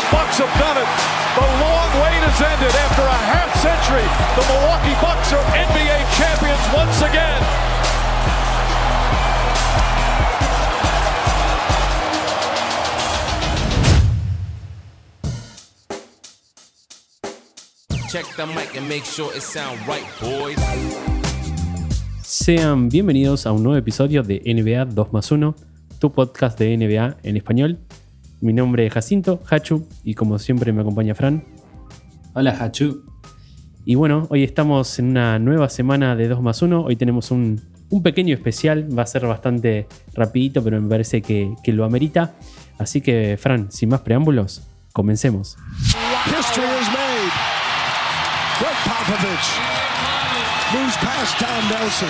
The Bucks have done it. The long wait has ended after a half century. The Milwaukee Bucks are NBA champions once again. Check the mic and make sure it sound right, boys. Sean bienvenidos a un nuevo episodio de NBA 2 más 1, tu podcast de NBA en español. Mi nombre es Jacinto, Hachu, y como siempre me acompaña Fran. Hola, Hachu. Y bueno, hoy estamos en una nueva semana de 2 más 1. Hoy tenemos un, un pequeño especial, va a ser bastante rapidito, pero me parece que, que lo amerita. Así que, Fran, sin más preámbulos, comencemos. History is made. Greg Popovich moves past Don Nelson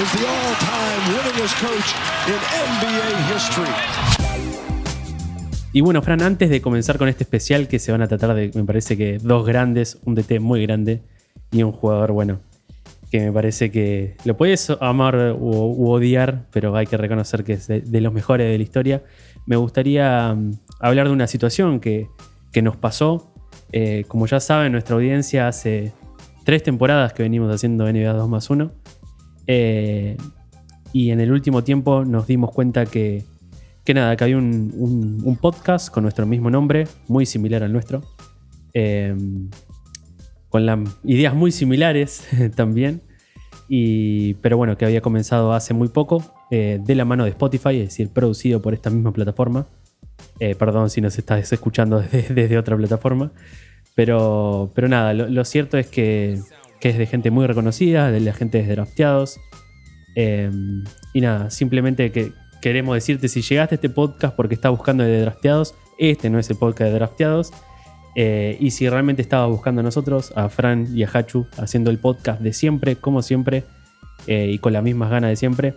as the all-time winningest coach in NBA history. Y bueno, Fran, antes de comenzar con este especial que se van a tratar de, me parece que dos grandes, un DT muy grande y un jugador, bueno, que me parece que lo puedes amar u, odiar, pero hay que reconocer que es de, de los mejores de la historia. Me gustaría mm, hablar de una situación que, que nos pasó. Eh, como ya saben, nuestra audiencia hace tres temporadas que venimos haciendo NBA 2 más 1. Eh, y en el último tiempo nos dimos cuenta que, que nada, que había un, podcast con nuestro mismo nombre, muy similar al nuestro. eh, con las ideas muy similares también. Y, pero bueno, que había comenzado hace muy poco, eh, de la mano de Spotify, es decir, producido por esta misma plataforma. Eh, perdón si nos estás escuchando desde, otra plataforma. Pero, pero nada, lo, cierto es que, que es de gente muy reconocida, de la gente de drafteados. Eh, y nada, simplemente que queremos decirte, si llegaste a este podcast porque estás buscando de drafteados, este no es el podcast de drafteados. Eh, y si realmente estabas buscando a nosotros, a Fran y a Hachu, haciendo el podcast de siempre, como siempre, eh, y con las mismas ganas de siempre,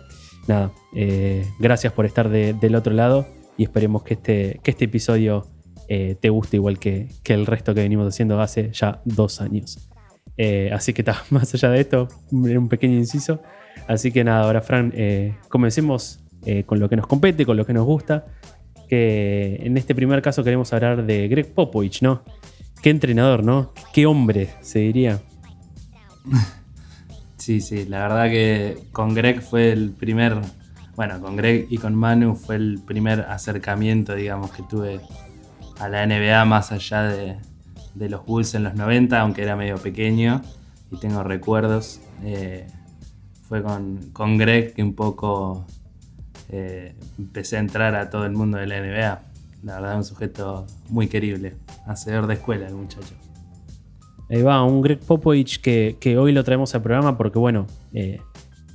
nada, eh, gracias por estar de- del otro lado y esperemos que este, que este episodio te guste igual que, que el resto que venimos haciendo hace ya dos años. Así que más allá de esto, un pequeño inciso. Así que nada, ahora Fran, comencemos eh, con lo que nos compete, con lo que nos gusta. Que en este primer caso queremos hablar de Greg Popovich, ¿no? Qué entrenador, ¿no? Qué hombre, se diría. Sí, sí, la verdad que con Greg fue el primer, bueno, con Greg y con Manu fue el primer acercamiento, digamos, que tuve a la NBA más allá de, los Bulls en los 90, aunque era medio pequeño y tengo recuerdos. Eh, fue con, con Greg que un poco eh, empecé a entrar a todo el mundo de la NBA. La verdad, un sujeto muy querible, hacedor de escuela el muchacho. Ahí va, un Greg Popovich que, hoy lo traemos al programa porque, bueno, eh,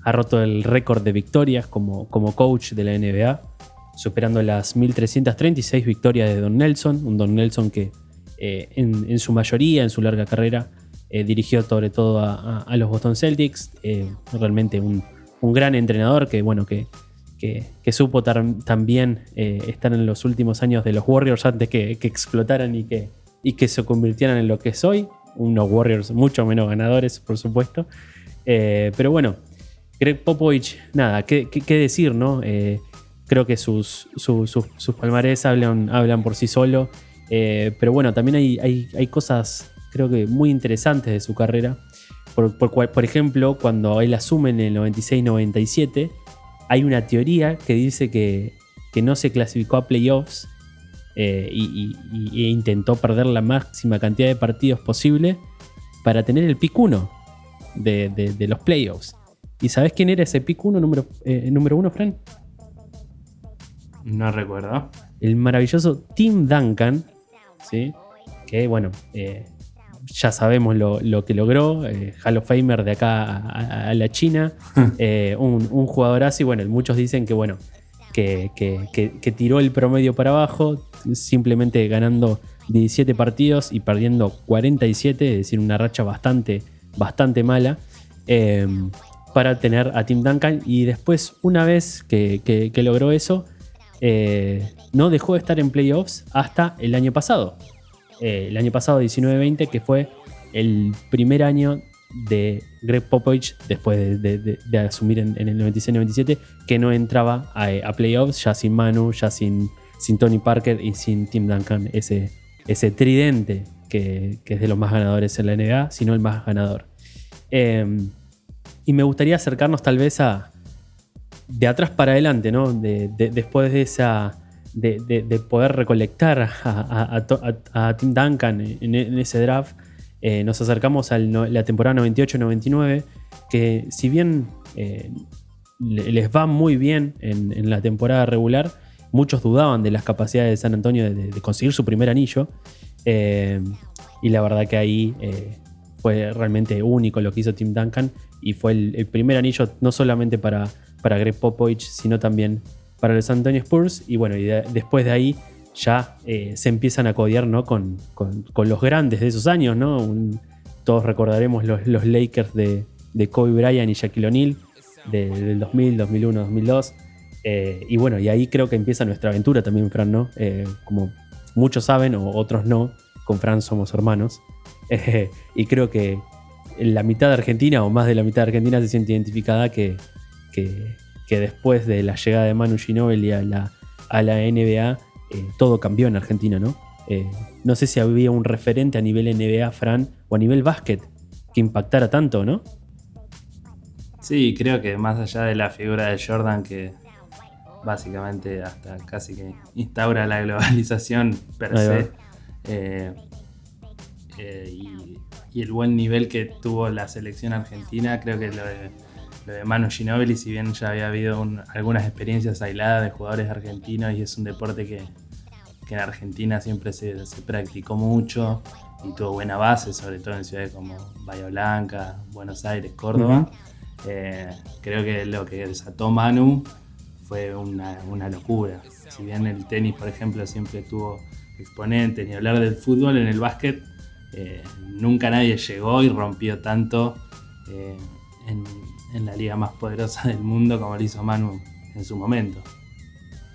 ha roto el récord de victorias como, como coach de la NBA, superando las 1336 victorias de Don Nelson, un Don Nelson que eh, en, su mayoría, en su larga carrera, dirigió sobre todo a, los Boston Celtics, realmente un, un gran entrenador que, bueno, que, que, supo también eh, estar en los últimos años de los Warriors antes que, que explotaran y que, y que se convirtieran en lo que es hoy, unos Warriors mucho menos ganadores, por supuesto. Eh, pero bueno, Greg Popovich, nada, qué, qué- decir, ¿no? Eh, creo que sus, su- sus- sus palmarés hablan, hablan por sí solo. Pero bueno, también hay, hay, hay cosas, creo que muy interesantes de su carrera. Por, por ejemplo, cuando él asume en el 96-97, hay una teoría que dice que, que no se clasificó a playoffs eh, y, y- y- e intentó perder la máxima cantidad de partidos posible para tener el pick 1 de, de- de los playoffs. ¿Y sabes quién era ese pick 1 número, eh, número uno, Fran? No recuerdo. el maravilloso Tim Duncan, ¿sí? que bueno, eh, ya sabemos lo, lo que logró, eh, Hall of Famer de acá a, la China, eh, un, un jugadorazo y bueno, muchos dicen que bueno, que, que- que- que tiró el promedio para abajo, simplemente ganando 17 partidos y perdiendo 47, es decir, una racha bastante, bastante mala. eh, para tener a Tim Duncan y después una vez que, que- que logró eso eh, no dejó de estar en playoffs hasta el año pasado Eh, el año pasado 19-20 que fue el primer año de Greg Popovich después de, asumir en, el 96-97 que no entraba a, playoffs ya sin Manu, ya sin, sin Tony Parker y sin Tim Duncan ese, ese tridente que, es de los más ganadores en la NBA, sino el más ganador. Eh, y me gustaría acercarnos tal vez a de atrás para adelante, ¿no? De, de- después de esa. De, de- de poder recolectar a, Tim Duncan en, ese draft, eh, nos acercamos a la temporada 98-99, que si bien eh, le- les va muy bien en, la temporada regular, muchos dudaban de las capacidades de San Antonio de, conseguir su primer anillo. eh, y la verdad que ahí fue realmente único lo que hizo Tim Duncan y fue el, el primer anillo no solamente para, para Greg Popovich, sino también para los San Antonio Spurs. Y bueno, y de- después de ahí ya eh, se empiezan a codear ¿no? con, con- con los grandes de esos años. ¿no? Un- todos recordaremos los, los Lakers de, de Kobe Bryant y Shaquille O'Neal de- del 2000, 2001, 2002. Eh, y bueno, y ahí creo que empieza nuestra aventura también, Fran, ¿no? Eh, como muchos saben o otros no, con Fran somos hermanos. Eh, y creo que la mitad de Argentina o más de la mitad de Argentina se siente identificada que, que, que después de la llegada de Manu Ginóbili a la, a la NBA, eh, todo cambió en Argentina, ¿no? Eh, no sé si había un referente a nivel NBA, Fran, o a nivel básquet que impactara tanto, ¿no? Sí, creo que más allá de la figura de Jordan, que básicamente hasta casi que instaura la globalización per se, eh, y, y el buen nivel que tuvo la selección argentina, creo que lo de, de Manu Ginóbili, si bien ya había habido un- algunas experiencias aisladas de jugadores argentinos y es un deporte que, que en Argentina siempre se, se practicó mucho y tuvo buena base, sobre todo en ciudades como Bahía Blanca, Buenos Aires, Córdoba. Eh, creo que lo que desató Manu fue una, una locura. Si bien el tenis, por ejemplo, siempre tuvo exponentes, ni hablar del fútbol, en el básquet eh, nunca nadie llegó y rompió tanto eh, en, en la liga más poderosa del mundo como lo hizo Manu en su momento.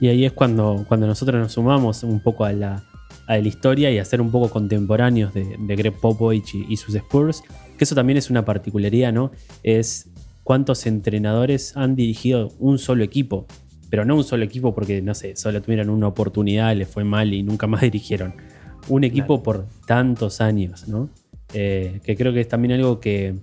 Y ahí es cuando, cuando nosotros nos sumamos un poco a la, a la historia y a ser un poco contemporáneos de, de Greg Popovich y, y sus Spurs, que eso también es una particularidad, ¿no? Es cuántos entrenadores han dirigido un solo equipo, pero no un solo equipo porque, no sé, solo tuvieron una oportunidad, les fue mal y nunca más dirigieron. Un equipo por tantos años, ¿no? Eh, que creo que es también algo que,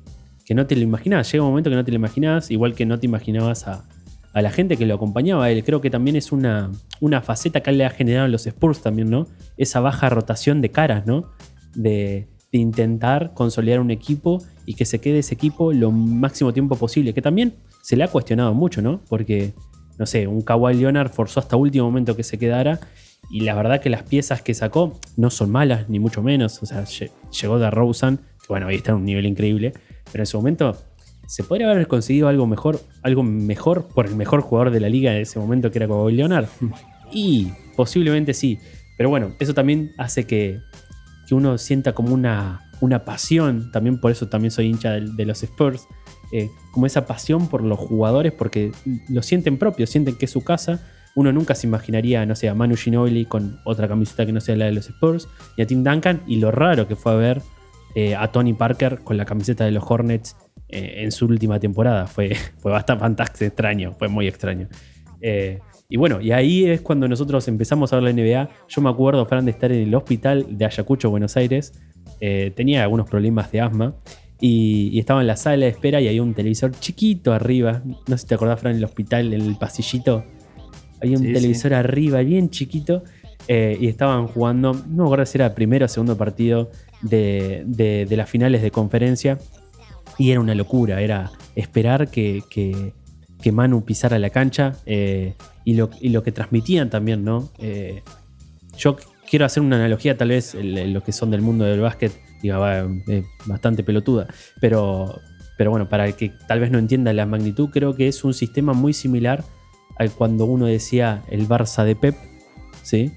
que no te lo imaginabas. Llega un momento que no te lo imaginabas, igual que no te imaginabas a, a la gente que lo acompañaba a él. Creo que también es una, una faceta que le ha generado los Spurs también, ¿no? Esa baja rotación de caras, ¿no? De, de intentar consolidar un equipo y que se quede ese equipo lo máximo tiempo posible. Que también se le ha cuestionado mucho, ¿no? Porque, no sé, un Kawhi Leonard forzó hasta último momento que se quedara. Y la verdad que las piezas que sacó no son malas, ni mucho menos. O sea, lle- llegó de Rosen, que bueno, ahí está en un nivel increíble. Pero en su momento se podría haber conseguido algo mejor, algo mejor por el mejor jugador de la liga en ese momento que era Kawhi Leonard. Y posiblemente sí. Pero bueno, eso también hace que, que uno sienta como una, una pasión. También por eso también soy hincha de, los Spurs. eh, como esa pasión por los jugadores porque lo sienten propio, sienten que es su casa. Uno nunca se imaginaría, no sé, a Manu Ginobili con otra camiseta que no sea la de los Spurs y a Tim Duncan y lo raro que fue a ver eh, a Tony Parker con la camiseta de los Hornets eh, en su última temporada. Fue, fue bastante fantástico, extraño, fue muy extraño. Eh, y bueno, y ahí es cuando nosotros empezamos a ver la NBA. Yo me acuerdo, Fran, de estar en el hospital de Ayacucho, Buenos Aires. Tenía algunos problemas de asma. Y, y estaba en la sala de espera y había un televisor chiquito arriba. No sé si te acordás, Fran, en el hospital, en el pasillito. Había un Sí, televisor arriba, bien chiquito. eh, y estaban jugando, no me acuerdo si era primero o segundo partido de, de- las finales de conferencia. Y era una locura, era esperar que, que- que Manu pisara la cancha eh, y, lo, y lo que transmitían también, ¿no? Eh, yo quiero hacer una analogía, tal vez, en- en lo que son del mundo del básquet, Digo, va, bastante pelotuda. Pero, pero bueno, para el que tal vez no entienda la magnitud, creo que es un sistema muy similar al cuando uno decía el Barça de Pep, ¿sí?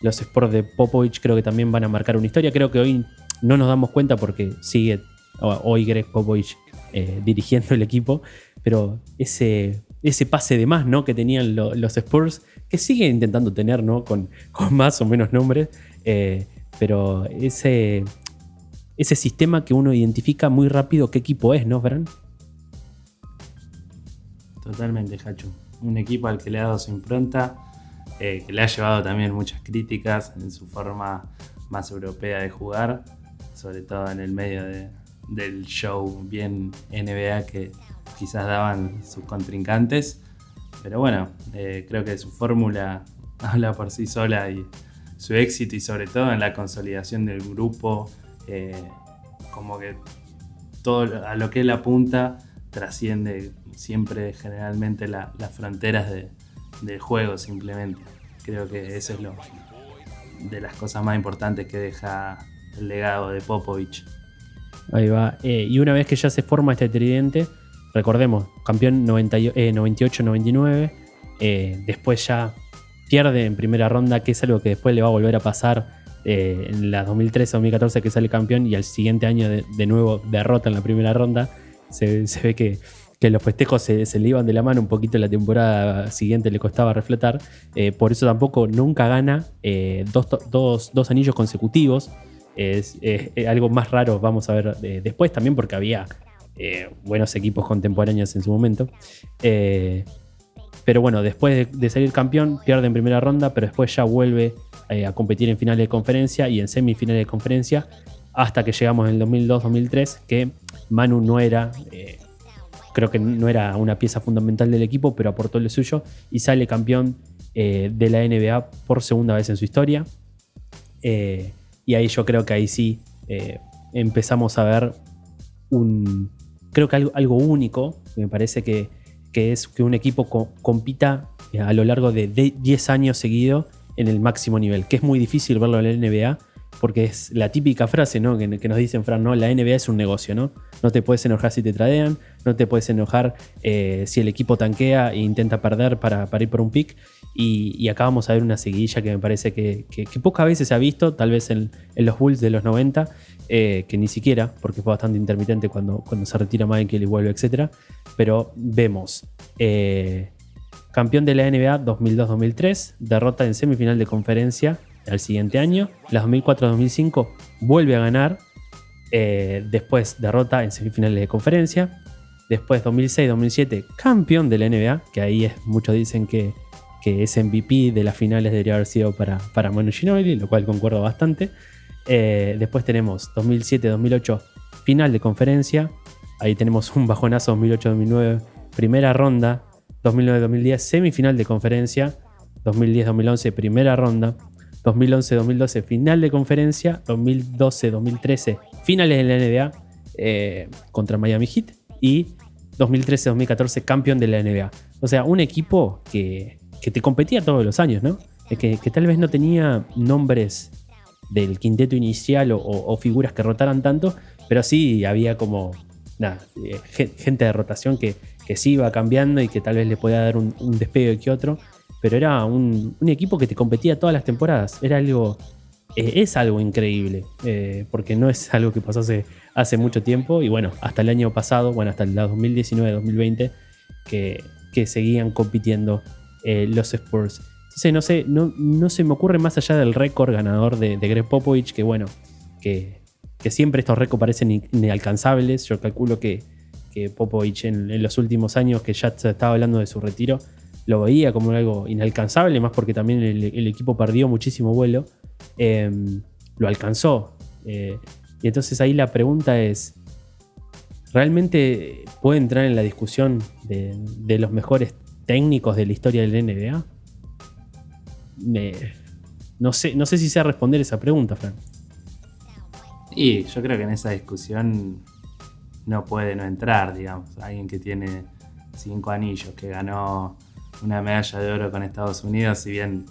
Los Sports de Popovich creo que también van a marcar una historia. Creo que hoy no nos damos cuenta porque sigue hoy Greg Popovich eh, dirigiendo el equipo, pero ese, ese pase de más ¿no? que tenían los Spurs, que sigue intentando tener ¿no? con, con más o menos nombres, eh, pero ese, ese sistema que uno identifica muy rápido qué equipo es, ¿no, Bran? Totalmente, Hachu. Un equipo al que le ha dado su impronta, eh, que le ha llevado también muchas críticas en su forma más europea de jugar, sobre todo en el medio del show bien NBA que quizás daban sus contrincantes. Pero bueno, eh, creo que su fórmula habla por sí sola y su éxito y sobre todo en la consolidación del grupo, eh, como que todo a lo que él apunta trasciende siempre generalmente las fronteras del juego simplemente. Creo que eso es lo de las cosas más importantes que deja el legado de Popovich. Ahí va. Eh, y una vez que ya se forma este tridente, recordemos, campeón 98-99, eh, después ya pierde en primera ronda, que es algo que después le va a volver a pasar eh, en la 2013-2014 que sale campeón y al siguiente año de, nuevo derrota en la primera ronda. Se, ve que, los festejos se, le iban de la mano un poquito en la temporada siguiente, le costaba refletar. Eh, por eso tampoco nunca gana dos, anillos consecutivos. Es, algo más raro, vamos a ver después también porque había eh, buenos equipos contemporáneos en su momento. Eh, pero bueno, después de, salir campeón, pierde en primera ronda, pero después ya vuelve eh, a competir en finales de conferencia y en semifinales de conferencia, hasta que llegamos en el 2002-2003, que Manu no era, creo que no era una pieza fundamental del equipo, pero aportó lo suyo y sale campeón de la NBA por segunda vez en su historia. y ahí yo creo que ahí sí empezamos a ver un, creo que algo, único, me parece que, es que un equipo compita eh, a lo largo de 10 años seguido en el máximo nivel, que es muy difícil verlo en la NBA, porque es la típica frase ¿no? que, nos dicen, Fran, ¿no? la NBA es un negocio, ¿no? No te puedes enojar si te tradean, no te puedes enojar eh, si el equipo tanquea e intenta perder para, ir por un pick. Y, acá vamos a ver una seguidilla que me parece que, pocas veces se ha visto, tal vez en, los Bulls de los 90, eh, que ni siquiera, porque fue bastante intermitente cuando, cuando se retira Michael y vuelve, etc. Pero vemos eh, campeón de la NBA 2002-2003, derrota en semifinal de conferencia al siguiente año, la 2004-2005 vuelve a ganar, eh, después derrota en semifinales de conferencia, después 2006-2007 campeón de la NBA, que ahí es, muchos dicen que, que ese MVP de las finales debería haber sido para, para Manu Ginobili, lo cual concuerdo bastante. Eh, después tenemos 2007-2008, final de conferencia. Ahí tenemos un bajonazo 2008-2009, primera ronda. 2009-2010, semifinal de conferencia. 2010-2011, primera ronda. 2011-2012, final de conferencia. 2012-2013, finales de la NBA eh, contra Miami Heat. Y 2013-2014, campeón de la NBA. O sea, un equipo que, te competía todos los años, ¿no? Que, que tal vez no tenía nombres del quinteto inicial o, figuras que rotaran tanto, pero sí había como eh, gente de rotación que, que sí iba cambiando y que tal vez le podía dar un, despegue que otro, pero era un, equipo que te competía todas las temporadas, era algo, eh, es algo increíble, eh, porque no es algo que pasó hace, mucho tiempo. Y bueno, hasta el año pasado, bueno, hasta el 2019-2020, que, que seguían compitiendo los Spurs. No sé, no, se me ocurre más allá del récord ganador de, Greg Popovich, que bueno, que, siempre estos récords parecen inalcanzables. Yo calculo que, Popovich en, los últimos años, que ya se estaba hablando de su retiro, lo veía como algo inalcanzable, más porque también el, equipo perdió muchísimo vuelo. Em, lo alcanzó. Eh, y entonces ahí la pregunta es, ¿realmente puede entrar en la discusión de, los mejores técnicos de la historia del NBA? no, sé, no sé si sea responder esa pregunta, Fran. Y yo creo que en esa discusión no puede no entrar, digamos. Alguien que tiene cinco anillos, que ganó una medalla de oro con Estados Unidos, si bien,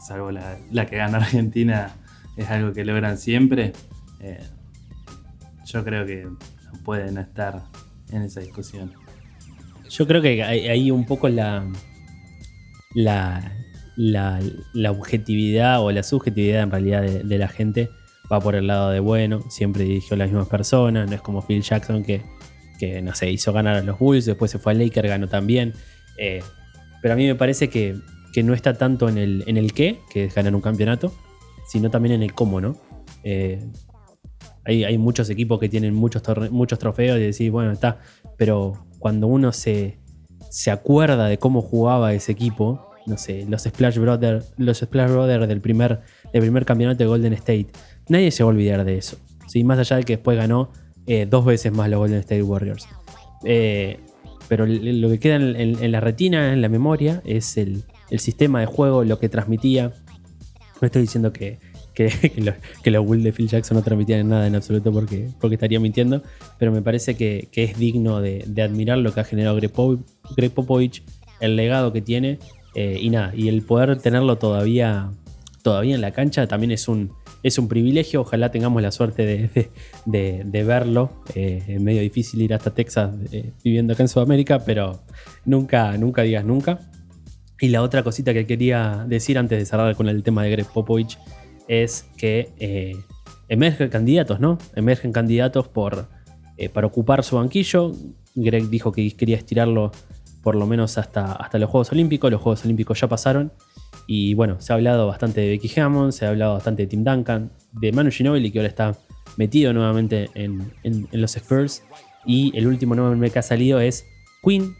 salvo la, que gana Argentina, es algo que logran siempre. Eh, yo creo que no puede no estar en esa discusión. Yo creo que hay un poco la, la, la, objetividad o la subjetividad en realidad de, la gente va por el lado de bueno, siempre dirigió a las mismas personas, no es como Phil Jackson que, que no sé, hizo ganar a los Bulls, después se fue al Lakers, ganó también. Eh, pero a mí me parece que, que no está tanto en el, en el qué, que es ganar un campeonato, sino también en el cómo, ¿no? Eh, hay, hay muchos equipos que tienen muchos, muchos trofeos y decís, bueno, está, pero cuando uno se, se acuerda de cómo jugaba ese equipo, no sé, los Splash Brothers, los Splash Brothers del primer, del primer campeonato de Golden State, nadie se va a olvidar de eso. ¿sí? Más allá de que después ganó eh, dos veces más los Golden State Warriors. Eh, pero lo que queda en, la retina, en la memoria, es el, sistema de juego, lo que transmitía. No estoy diciendo que, los, Bulls de Phil Jackson no transmitían nada en absoluto porque, porque estaría mintiendo, pero me parece que, es digno de, admirar lo que ha generado Greg Popovich, el legado que tiene eh, y nada, y el poder tenerlo todavía, todavía en la cancha también es un, es un privilegio. Ojalá tengamos la suerte de, de- de- verlo. Eh, es medio difícil ir hasta Texas eh, viviendo acá en Sudamérica, pero nunca, nunca digas nunca. Y la otra cosita que quería decir antes de cerrar con el tema de Greg Popovich es que eh, emergen candidatos, ¿no? Emergen candidatos por, para ocupar su banquillo. Greg dijo que quería estirarlo por lo menos hasta, hasta los Juegos Olímpicos. Los Juegos Olímpicos ya pasaron. Y bueno, se ha hablado bastante de Becky Hammond, se ha hablado bastante de Tim Duncan, de Manu Ginobili, que ahora está metido nuevamente en, en- los Spurs. Y el último nombre que ha salido es Quinn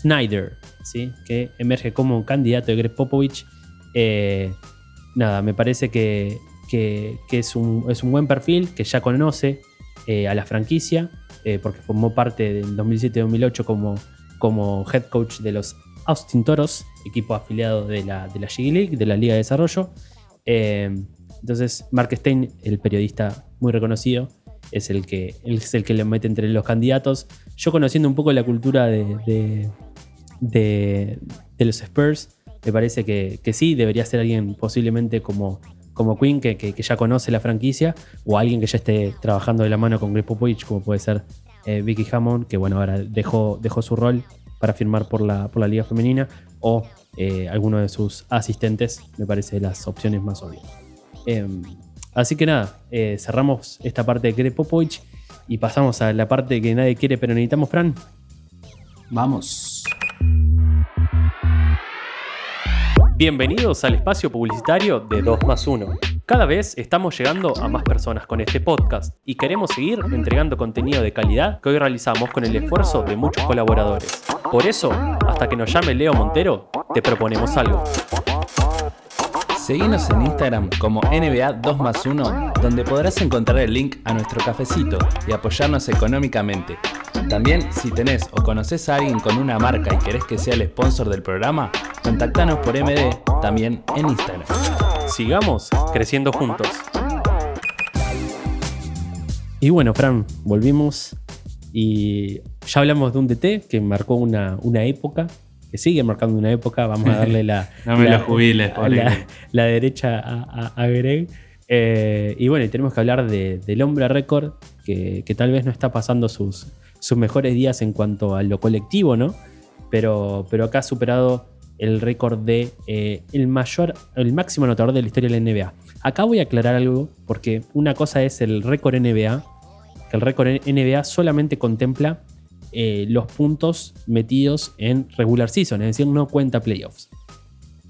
Snyder, ¿sí? que emerge como candidato de Greg Popovich. Eh, nada, me parece que, que- que es, un, es un buen perfil, que ya conoce eh, a la franquicia, eh, porque formó parte del 2007-2008 como, como head coach de los Austin Toros, equipo afiliado de la, de la G League, de la Liga de Desarrollo. Eh, entonces, Mark Stein, el periodista muy reconocido, es el que, es el que le mete entre los candidatos. Yo conociendo un poco la cultura de, de, los Spurs, me parece que, que sí, debería ser alguien posiblemente como, como Quinn, que, que- que ya conoce la franquicia, o alguien que ya esté trabajando de la mano con Greg Popovich, como puede ser eh, Vicky Hammond, que bueno, ahora dejó, dejó su rol para firmar por la, por la Liga Femenina, o eh, alguno de sus asistentes, me parece las opciones más obvias. Em, así que nada, eh, cerramos esta parte de Greg Popovich y pasamos a la parte que nadie quiere, pero necesitamos, Fran. Vamos. Bienvenidos al espacio publicitario de 2 más 1. Cada vez estamos llegando a más personas con este podcast y queremos seguir entregando contenido de calidad que hoy realizamos con el esfuerzo de muchos colaboradores. Por eso, hasta que nos llame Leo Montero, te proponemos algo. Seguinos en Instagram como NBA 2 más 1, donde podrás encontrar el link a nuestro cafecito y apoyarnos económicamente. También, si tenés o conoces a alguien con una marca y querés que sea el sponsor del programa, contactanos por MD también en Instagram. Sigamos creciendo juntos. Y bueno, Fran, volvimos y ya hablamos de un DT que marcó una, una época, que sigue marcando una época. Vamos a darle la, No me la- lo jubiles, pobre la, Greg. la derecha a, a- a Greg. Eh, y bueno, tenemos que hablar de- del hombre récord, que, que tal vez no está pasando sus, sus mejores días en cuanto a lo colectivo, ¿no? Pero, pero acá ha superado el récord de eh, el mayor, el máximo anotador de la historia de la NBA. Acá voy a aclarar algo, porque una cosa es el récord NBA, que el récord NBA solamente contempla eh, los puntos metidos en regular season, es decir, no cuenta playoffs.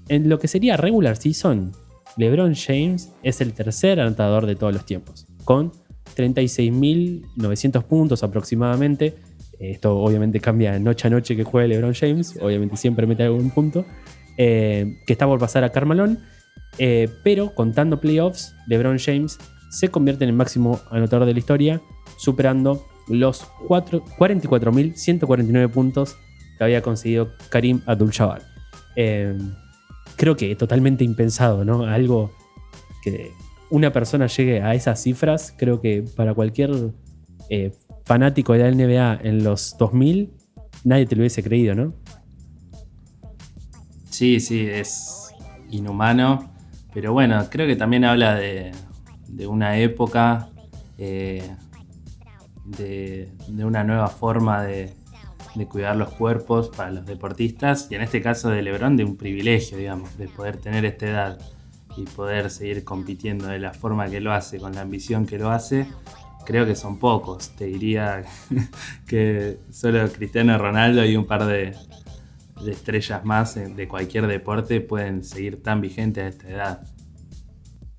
En lo que sería regular season, LeBron James es el tercer anotador de todos los tiempos, con 36.900 puntos aproximadamente. Esto obviamente cambia noche a noche que juegue LeBron James, obviamente siempre mete algún punto, eh, que está por pasar a Carmalón, eh, pero contando playoffs, LeBron James se convierte en el máximo anotador de la historia, superando los cuatro- 44.149 puntos que había conseguido Karim Abdul-Jabbar. Eh, creo que totalmente impensado, ¿no? Algo que una persona llegue a esas cifras, creo que para cualquier eh, fanático de la NBA en los 2000, nadie te lo hubiese creído, ¿no? Sí, sí, es inhumano. Pero bueno, creo que también habla de, una época eh, de, de una nueva forma de, de cuidar los cuerpos para los deportistas y en este caso de Lebron de un privilegio, digamos, de poder tener esta edad y poder seguir compitiendo de la forma que lo hace, con la ambición que lo hace, creo que son pocos. Te diría que solo Cristiano Ronaldo y un par de, estrellas más de cualquier deporte pueden seguir tan vigentes a esta edad.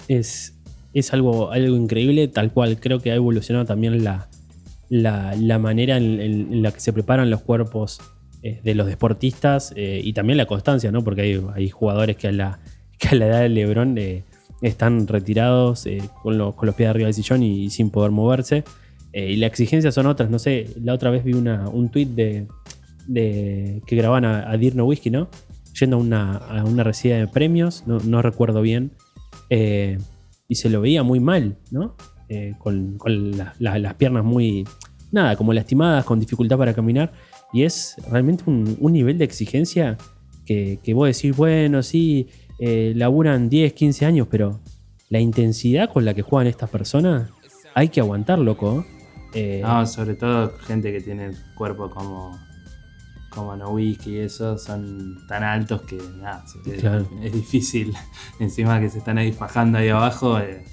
Es, es algo, algo increíble, tal cual. Creo que ha evolucionado también la, la, manera en, en la que se preparan los cuerpos eh, de los deportistas eh, y también la constancia, ¿no? Porque hay, hay jugadores que a, la, que a la edad de Lebron eh, están retirados eh, con, los- con los pies arriba del sillón y, sin poder moverse. Eh, y la exigencia son otras, no sé, la otra vez vi una, un tweet de, de que grababan a, a Dirk Nowitzki, ¿no? Yendo a una, a una recibida de premios, no, no recuerdo bien. Eh, y se lo veía muy mal, ¿no? Con con la- las piernas muy, nada, como lastimadas, con dificultad para caminar. Y es realmente un, un nivel de exigencia que, que vos decís, bueno, sí, eh, laburan 10, 15 años, pero la intensidad con la que juegan estas personas, hay que aguantar, loco. Eh, No, sobre todo gente que tiene el cuerpo como, como Nowitzki y eso, son tan altos que nada, es, Claro. es difícil. Encima que se están ahí fajando ahí abajo, eh,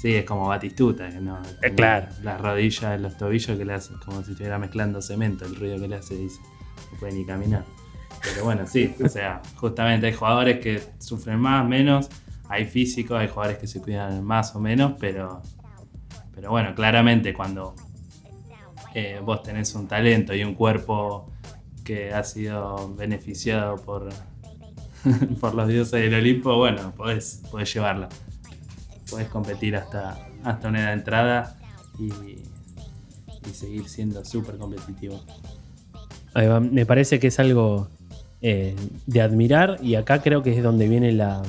sí, es como Batistuta, que no, Eh, claro. Las rodillas, los tobillos que le hace, como si estuviera mezclando cemento, el ruido que le hace, dice, no puede ni caminar. Pero bueno, sí, o sea, justamente hay jugadores que sufren más, menos, hay físicos, hay jugadores que se cuidan más o menos, pero, pero bueno, claramente cuando eh, vos tenés un talento y un cuerpo que ha sido beneficiado por, por los dioses del Olimpo, bueno, podés, podés llevarla. Podés competir hasta, hasta una edad de entrada y, y seguir siendo súper competitivo. Me parece que es algo eh, de admirar y acá creo que es donde viene la,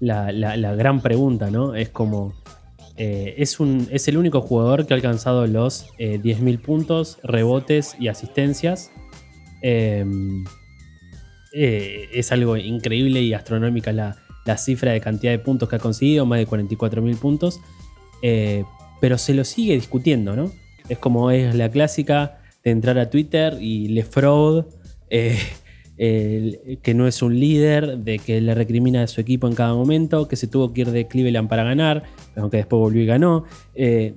la, la- gran pregunta, ¿no? Es como, eh, es, un, es el único jugador que ha alcanzado los eh, 10.000 puntos, rebotes y asistencias. Eh, eh, es algo increíble y astronómica la, la cifra de cantidad de puntos que ha conseguido, más de 44.000 puntos. Pero se lo sigue discutiendo, ¿no? Es como es la clásica de entrar a Twitter y Le Fraud, eh, que no es un líder, de que le recrimina a su equipo en cada momento, que se tuvo que ir de Cleveland para ganar, aunque después volvió y ganó. Eh,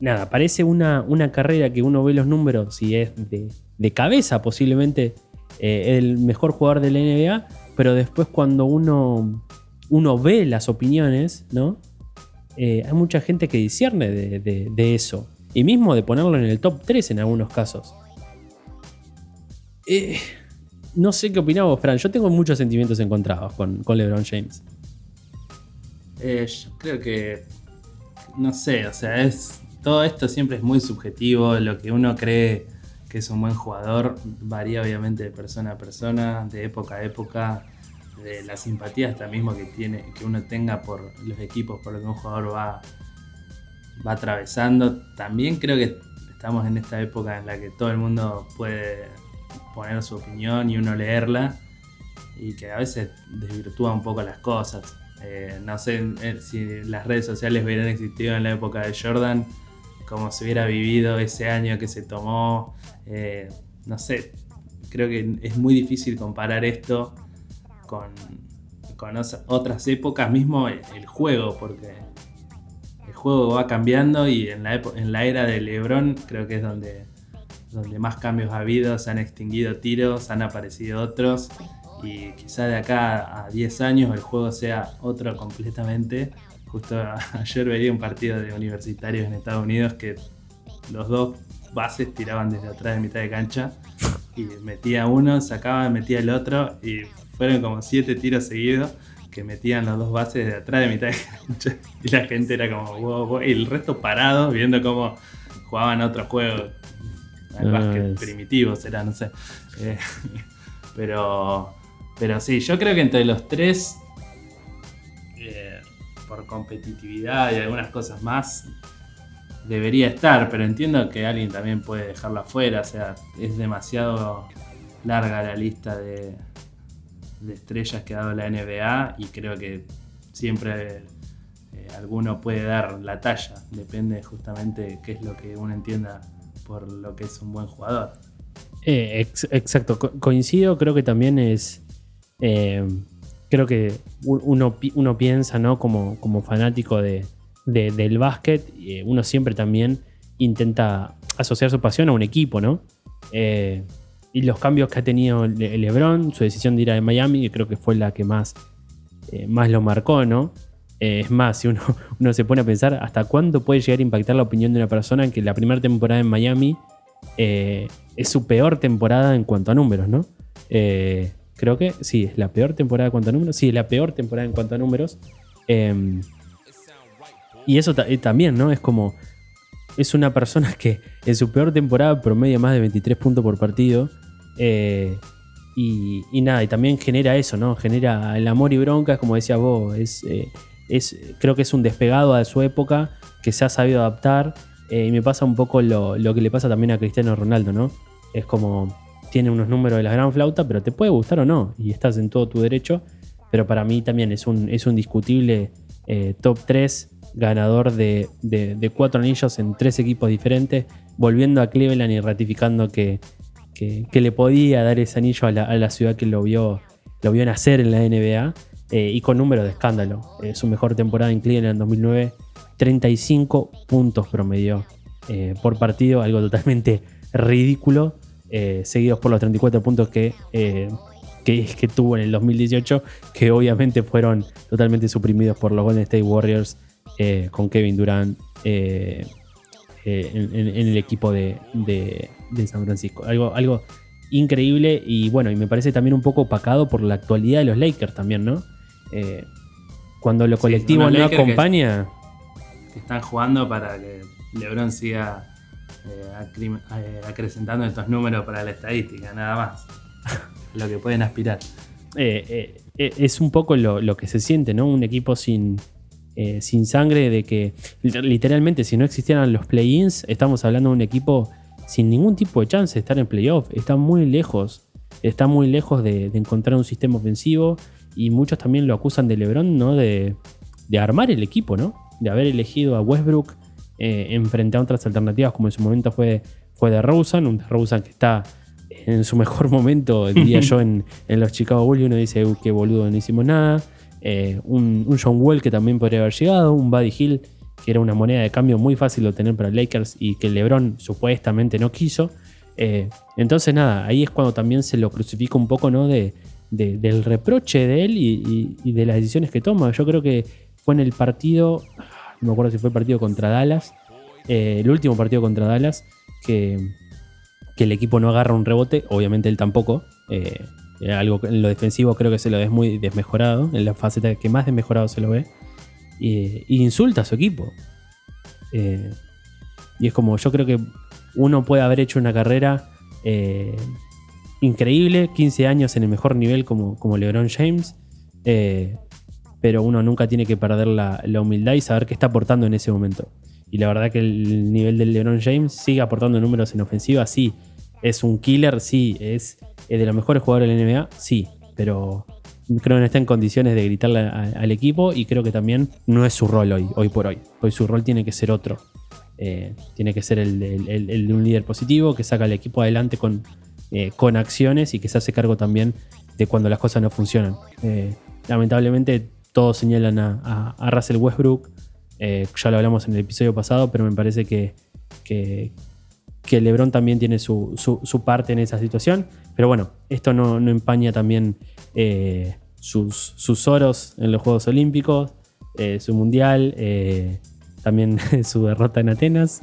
nada, parece una, una carrera que uno ve los números y es de, de cabeza posiblemente eh, el mejor jugador de la NBA, pero después cuando uno, uno ve las opiniones, ¿no? Hay mucha gente que discierne de- de eso. Y mismo de ponerlo en el top 3 en algunos casos. Eh, no sé qué opinamos, Fran. Yo tengo muchos sentimientos encontrados con, LeBron James. Eh, yo creo que, no sé, o sea, es todo esto siempre es muy subjetivo. Lo que uno cree que es un buen jugador varía obviamente de persona a persona, de época a época, de la simpatía hasta mismo que tiene, que uno tenga por los equipos, por lo que un jugador va, va atravesando. También creo que estamos en esta época en la que todo el mundo puede poner su opinión y uno leerla y que a veces desvirtúa un poco las cosas. Eh, no sé eh, si las redes sociales hubieran existido en la época de Jordan, como se hubiera vivido ese año que se tomó. eh, no sé, creo que es muy difícil comparar esto con, con otras épocas, mismo el, juego, porque el juego va cambiando y en la, en la era de LeBron creo que es donde, donde más cambios ha habido, se han extinguido tiros, han aparecido otros y quizá de acá a 10 años el juego sea otro completamente. Justo ayer veía un partido de universitarios en Estados Unidos que los dos bases tiraban desde atrás de mitad de cancha y metía uno, sacaba, metía el otro y fueron como siete tiros seguidos que metían los dos bases de atrás de mitad de cancha y la gente era como wow, wow", y el resto parado viendo cómo jugaban otro juego Ah, básquet es- primitivo será, no sé. Eh, pero, pero sí, yo creo que entre los tres, eh, por competitividad y algunas cosas más, debería estar, pero entiendo que alguien también puede dejarlo afuera, o sea, es demasiado larga la lista de, de estrellas que ha dado la NBA y creo que siempre eh, alguno puede dar la talla. Depende justamente qué es lo que uno entienda por lo que es un buen jugador. Eh, ex- exacto, co- coincido, creo que también es... eh, creo que uno, uno piensa, ¿no? Como, como fanático de, de- del básquet, eh, uno siempre también intenta asociar su pasión a un equipo, ¿no? Eh, y los cambios que ha tenido Le- LeBron, su decisión de ir a Miami, que creo que fue la que más, más lo marcó, ¿no? Eh, es más, si uno, uno se pone a pensar hasta cuándo puede llegar a impactar la opinión de una persona en que la primera temporada en Miami eh, es su peor temporada en cuanto a números, ¿no? Eh, creo que sí, es la peor temporada en cuanto a números. Sí, es la peor temporada en cuanto a números. Eh, y eso ta- también, ¿no? Es como. Es una persona que en su peor temporada promedia más de 23 puntos por partido. Y, nada, y también genera eso, ¿no? Genera el amor y bronca, como decías vos. Es, es, creo que es un despegado a su época que se ha sabido adaptar. eh, y me pasa un poco lo, que le pasa también a Cristiano Ronaldo, ¿no? Es como. Tiene unos números de la gran flauta, pero te puede gustar o no. Y estás en todo tu derecho. Pero para mí también es un, es un discutible eh, top 3 ganador de, de- de cuatro anillos en tres equipos diferentes, volviendo a Cleveland y ratificando que, que- que le podía dar ese anillo a la, a la ciudad que lo vio, lo vio nacer en la NBA eh, y con números de escándalo. Eh, su mejor temporada en Cleveland en 2009, 35 puntos promedio eh, por partido, algo totalmente ridículo, seguidos por los 34 puntos que, que, tuvo en el 2018, que obviamente fueron totalmente suprimidos por los Golden State Warriors con Kevin Durant en el equipo de, de- de San Francisco. Algo, algo increíble y bueno, y me parece también un poco opacado por la actualidad de los Lakers también, ¿no? Eh, cuando lo colectivo no Lakers acompaña, Que están jugando para que LeBron siga eh, eh, acrecentando estos números para la estadística, nada más. lo que pueden aspirar. eh, es un poco lo, lo que se siente, ¿no? Un equipo sin, sin sangre, de que li- literalmente si no existieran los play-ins, estamos hablando de un equipo sin ningún tipo de chance de estar en playoff. Está muy lejos, está muy lejos de, de encontrar un sistema ofensivo y muchos también lo acusan de LeBron, ¿no? De, de armar el equipo, ¿no? De haber elegido a Westbrook eh, en frente a otras alternativas como en su momento fue, fue de Rosen, un Rosen que está en su mejor momento, diría yo, en, en los Chicago Bulls uno dice, "Uy, qué boludo, no hicimos nada. Eh, un, un John Wall que también podría haber llegado, un Buddy Hill que era una moneda de cambio muy fácil de obtener para Lakers y que LeBron supuestamente no quiso. Eh, entonces nada, ahí es cuando también se lo crucifica un poco, ¿no? De, de- del reproche de él y, de las decisiones que toma. Yo creo que fue en el partido, no me acuerdo si fue el partido contra Dallas, eh, el último partido contra Dallas, que, que el equipo no agarra un rebote, obviamente él tampoco. eh, algo en lo defensivo creo que se lo ve muy desmejorado, en la faceta que más desmejorado se lo ve. Y, insulta a su equipo. Eh, y es como, yo creo que uno puede haber hecho una carrera increíble, 15 años en el mejor nivel como, como LeBron James, eh, pero uno nunca tiene que perder la, la humildad y saber qué está aportando en ese momento. Y la verdad que el nivel del LeBron James sigue aportando números en ofensiva, sí. Es un killer, sí. Es, de los mejores jugadores de la NBA, sí. Pero creo que no está en condiciones de gritarle al equipo y creo que también no es su rol hoy, hoy por hoy. Hoy su rol tiene que ser otro. Eh, tiene que ser el de un líder positivo que saca al equipo adelante con, eh, con acciones y que se hace cargo también de cuando las cosas no funcionan. Eh, lamentablemente todos señalan a, Russell Westbrook, eh, ya lo hablamos en el episodio pasado, pero me parece que, que, LeBron también tiene su, su- parte en esa situación. Pero bueno, esto no, no empaña también sus, sus oros en los Juegos Olímpicos, su mundial, también su derrota en Atenas.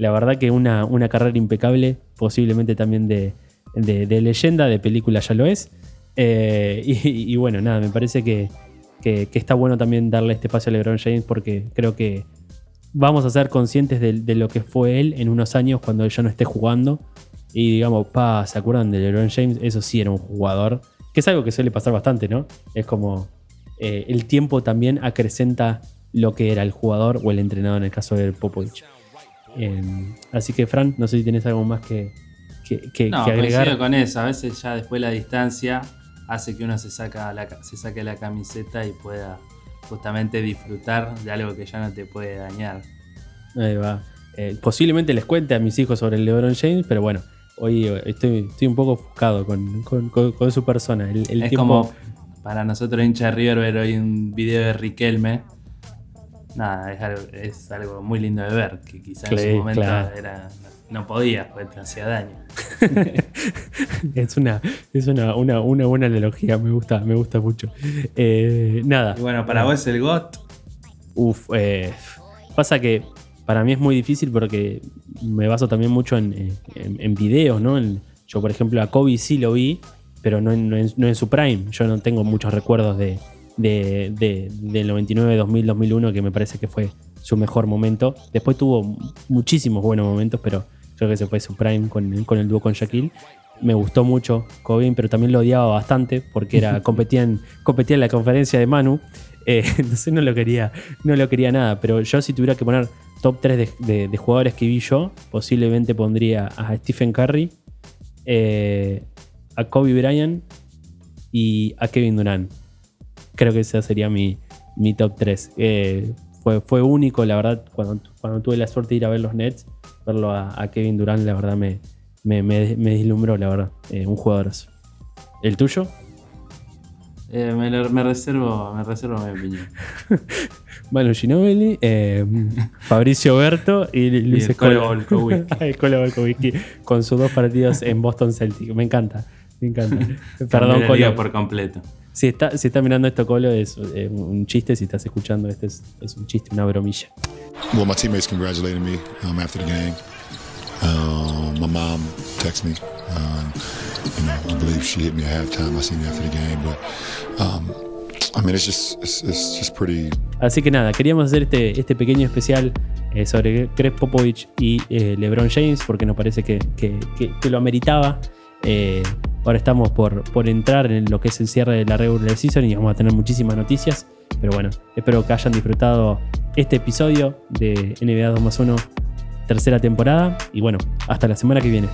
La verdad que una, una carrera impecable, posiblemente también de, de- de leyenda, de película ya lo es. Eh, y, bueno, nada, me parece que, que- está bueno también darle este espacio a LeBron James porque creo que vamos a ser conscientes de, de lo que fue él en unos años cuando él ya no esté jugando. Y digamos, pa, ¿se acuerdan de LeBron James? Eso sí era un jugador. Que es algo que suele pasar bastante, ¿no? Es como eh, el tiempo también acrecenta lo que era el jugador o el entrenador en el caso de Popovich. Eh, así que, Fran, no sé si tienes algo más que, que, que- No, que agregar. con eso. A veces ya después la distancia hace que uno se, saca la, ca- se saque la camiseta y pueda justamente disfrutar de algo que ya no te puede dañar. Ahí va. Eh, posiblemente les cuente a mis hijos sobre el LeBron James, pero bueno, hoy eh, estoy, estoy un poco ofuscado con, con- con- con su persona. El, el es tiempo- como para nosotros hincha de River ver hoy un video de Riquelme. Nada, es algo, es algo muy lindo de ver, que quizá en su momento claro. era, no podía, porque te hacía daño. es una, es una, una, una buena analogía, me gusta, me gusta mucho. Eh, nada. Y bueno, para vos el GOT, Uf, eh, pasa que para mí es muy difícil porque me baso también mucho en, en- en videos, ¿no? En- yo, por ejemplo, a Kobe sí lo vi, pero no en, no en- no en su prime. Yo no tengo muchos recuerdos de, de- de- del 99, 2000, 2001, que me parece que fue su mejor momento. Después tuvo muchísimos buenos momentos, pero creo que se fue su prime con, con el dúo con Shaquille. Me gustó mucho Kobe, pero también lo odiaba bastante porque era, competía, en, competía en la conferencia de Manu. Eh, entonces no lo quería, no lo quería nada. Pero yo si tuviera que poner top 3 de, de- de jugadores que vi yo, posiblemente pondría a Stephen Curry, eh, a Kobe Bryant y a Kevin Durant. Creo que ese sería mi, mi top 3. Eh, fue, fue único, la verdad, cuando, cuando tuve la suerte de ir a ver los Nets, verlo a, a Kevin Durant, la verdad me, me, me, me deslumbró, la verdad. Eh, un jugadorazo. ¿El tuyo? eh, me, reservo, me reservo mi opinión. Manu Ginobili, eh, Fabricio Berto y Luis el Escola. Colo Volkowicz, con sus dos partidos en Boston Celtic. Me encanta, me encanta. Perdón, Colo. por completo. Si está, si está mirando esto, Colo, es eh, un chiste. Si estás escuchando, este es, es un chiste, una bromilla. Well, my teammates congratulated me um, after the game. Um, my mom texted me. Um, you know, I believe she hit me at halftime. I seen me after the game, but um, I mean, it's just it's, it's just pretty Así que nada, queríamos hacer este, este pequeño especial eh, sobre Greg Popovich y eh, LeBron James porque nos parece que, que- que- que lo ameritaba. Eh, ahora estamos por, por entrar en lo que es el cierre de la regular season y vamos a tener muchísimas noticias. Pero bueno, espero que hayan disfrutado este episodio de NBA 2 más 1, tercera temporada. Y bueno, hasta la semana que viene.